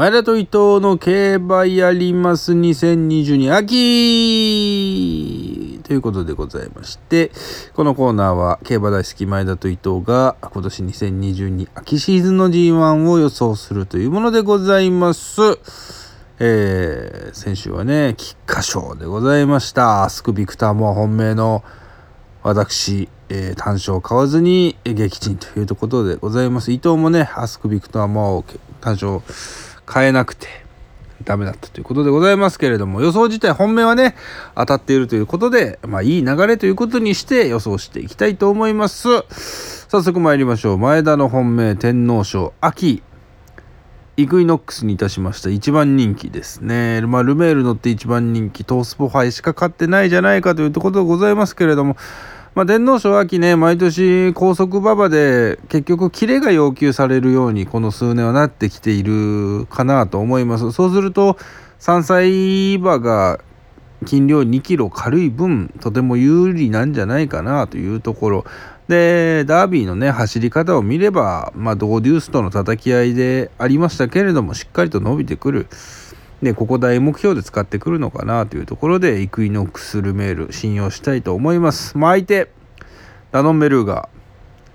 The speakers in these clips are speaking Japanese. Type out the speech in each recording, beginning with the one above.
前田と伊藤の競馬やります2022秋ということでございまして、このコーナーは競馬大好き前田と伊藤が今年2022秋シーズンの G1 を予想するというものでございます。えー、先週はね、菊花賞でございました。アスク・ビクター・モア本命の私、えー、単勝買わずに撃沈ということでございます。伊藤もね、アスク・ビクター・モアを単勝買えなくてダメだったということでございますけれども予想自体本命はね当たっているということでまあいい流れということにして予想していきたいと思います。早速参りましょう。前田の本命天皇賞秋。イクイノックスにいたしました。一番人気ですね。まあ、ルメール乗って一番人気、トースポ杯しか勝ってないじゃないかというところでございますけれども、まあ、天皇賞秋ね、毎年高速馬場で結局キレが要求されるようにこの数年はなってきているかなと思います。そうすると3歳馬が斤量2キロ軽い分とても有利なんじゃないかなというところでダービーのね走り方を見れば、まあ、ドーデュースとの叩き合いでありましたけれどもしっかりと伸びてくる。でここ大目標で使ってくるのかなというところでイクイノックスルメール信用したいと思います。まあ、相手ダノンベルーガ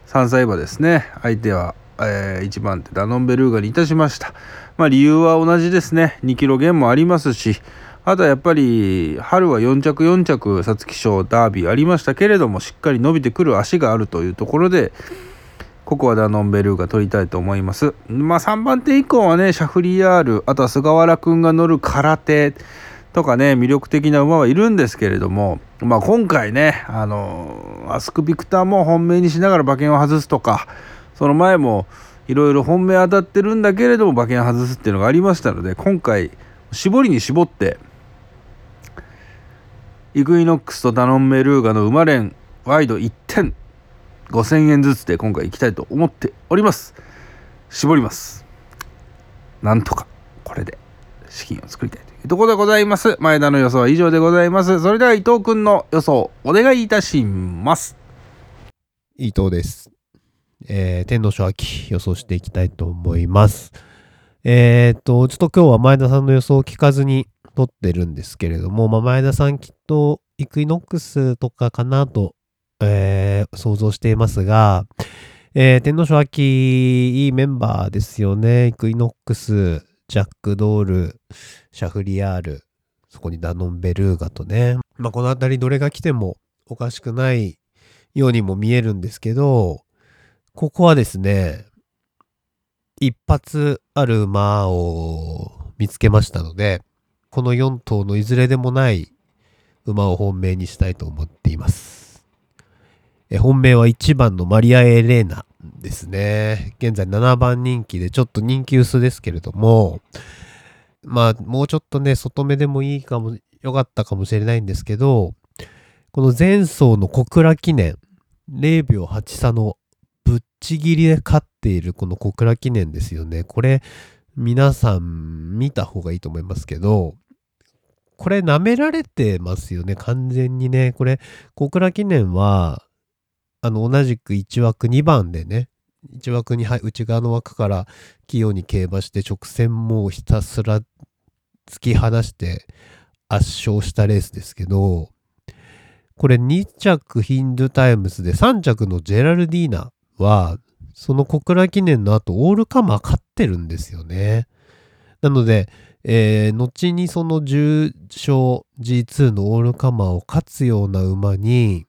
3歳馬ですね相手は、えー、1番手ダノンベルーガにいたしました。まあ、理由は同じですね2キロ減もありますしあとはやっぱり春は4着4着皐月賞ダービーありましたけれどもしっかり伸びてくる足があるというところでここはダノンベルーが取りたいと思います。まあ3番手以降はね、シャフリヤール、あとは菅原くんが乗る空手とかね、魅力的な馬はいるんですけれども、まあ今回ね、あの、アスクビクターも本命にしながら馬券を外すとか、その前もいろいろ本命当たってるんだけれども馬券外すっていうのがありましたので、今回、絞りに絞って、イグイノックスとダノンベルーガの馬連ワイド1点5000円ずつで今回行きたいと思っております。絞ります。なんとかこれで資金を作りたいというところでございます。前田の予想は以上でございます。それでは伊藤君の予想お願いいたします。伊藤です。えー、天皇賞秋予想していきたいと思います。えー、っとちょっと今日は前田さんの予想を聞かずに撮ってるんですけれども、まあ、前田さんきっとイクイノックスとかかなとえー、想像していますが、えー、天皇賞秋、いいメンバーですよね。イクイノックス、ジャック・ドール、シャフリヤール、そこにダノン・ベルーガとね。まあ、この辺りどれが来てもおかしくないようにも見えるんですけど、ここはですね、一発ある馬を見つけましたので、この4頭のいずれでもない馬を本命にしたいと思っています。え本命は1番のマリア・エレーナですね。現在7番人気でちょっと人気薄ですけれども、まあもうちょっとね、外目でもいいかも、よかったかもしれないんですけど、この前走の小倉記念、0秒8差のぶっちぎりで勝っているこの小倉記念ですよね。これ皆さん見た方がいいと思いますけど、これ舐められてますよね、完全にね。これ、小倉記念は、あの、同じく1枠2番でね、1枠に内側の枠から器用に競馬して直線もひたすら突き放して圧勝したレースですけど、これ2着ヒンドゥタイムスで3着のジェラルディーナは、その小倉記念の後オールカマー勝ってるんですよね。なので、えー、後にその重賞 G2 のオールカマーを勝つような馬に、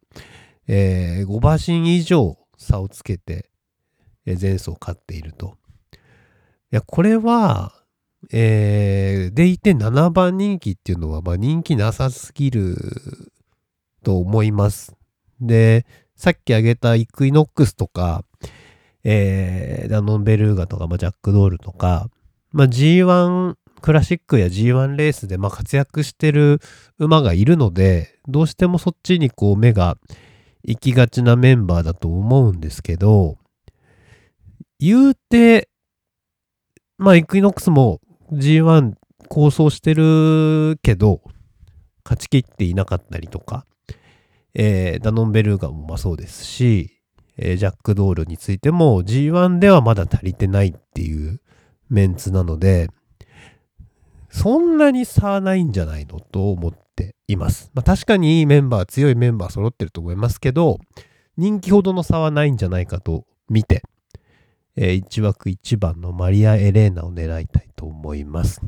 えー、5馬身以上差をつけて、えー、前走を勝っていると。いや、これは、えー、でいて7番人気っていうのは、まあ、人気なさすぎると思います。で、さっき挙げたイクイノックスとか、えー、ダノンベルーガとか、まあ、ジャックドールとか、まあ、G1 クラシックや G1 レースでまあ活躍してる馬がいるので、どうしてもそっちにこう目が行きがちなメンバーだと思うんですけど、言うて、まあ、イクイノックスも G1 構想してるけど、勝ち切っていなかったりとか、えー、ダノンベルーガもまあそうですし、えー、ジャックドールについても G1 ではまだ足りてないっていうメンツなので、そんなに差ないんじゃないのと思っています。まあ確かにいいメンバー、強いメンバー揃ってると思いますけど、人気ほどの差はないんじゃないかと見て、えー1枠1番のマリア・エレーナを狙いたいと思います。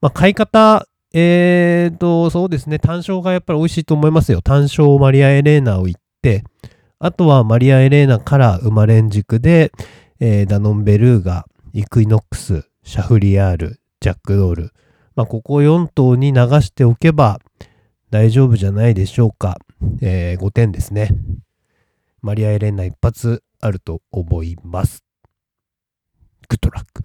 まあ買い方、えーと、そうですね、単勝がやっぱり美味しいと思いますよ。単勝マリア・エレーナを言って、あとはマリア・エレーナから馬連軸で、えーダノン・ベルーガ、イクイノックス、シャフリヤール、ジャックドール。まあ、ここ4頭に流しておけば大丈夫じゃないでしょうか。えー5点ですね。マリア・エレンナ一発あると思います。グッドラック。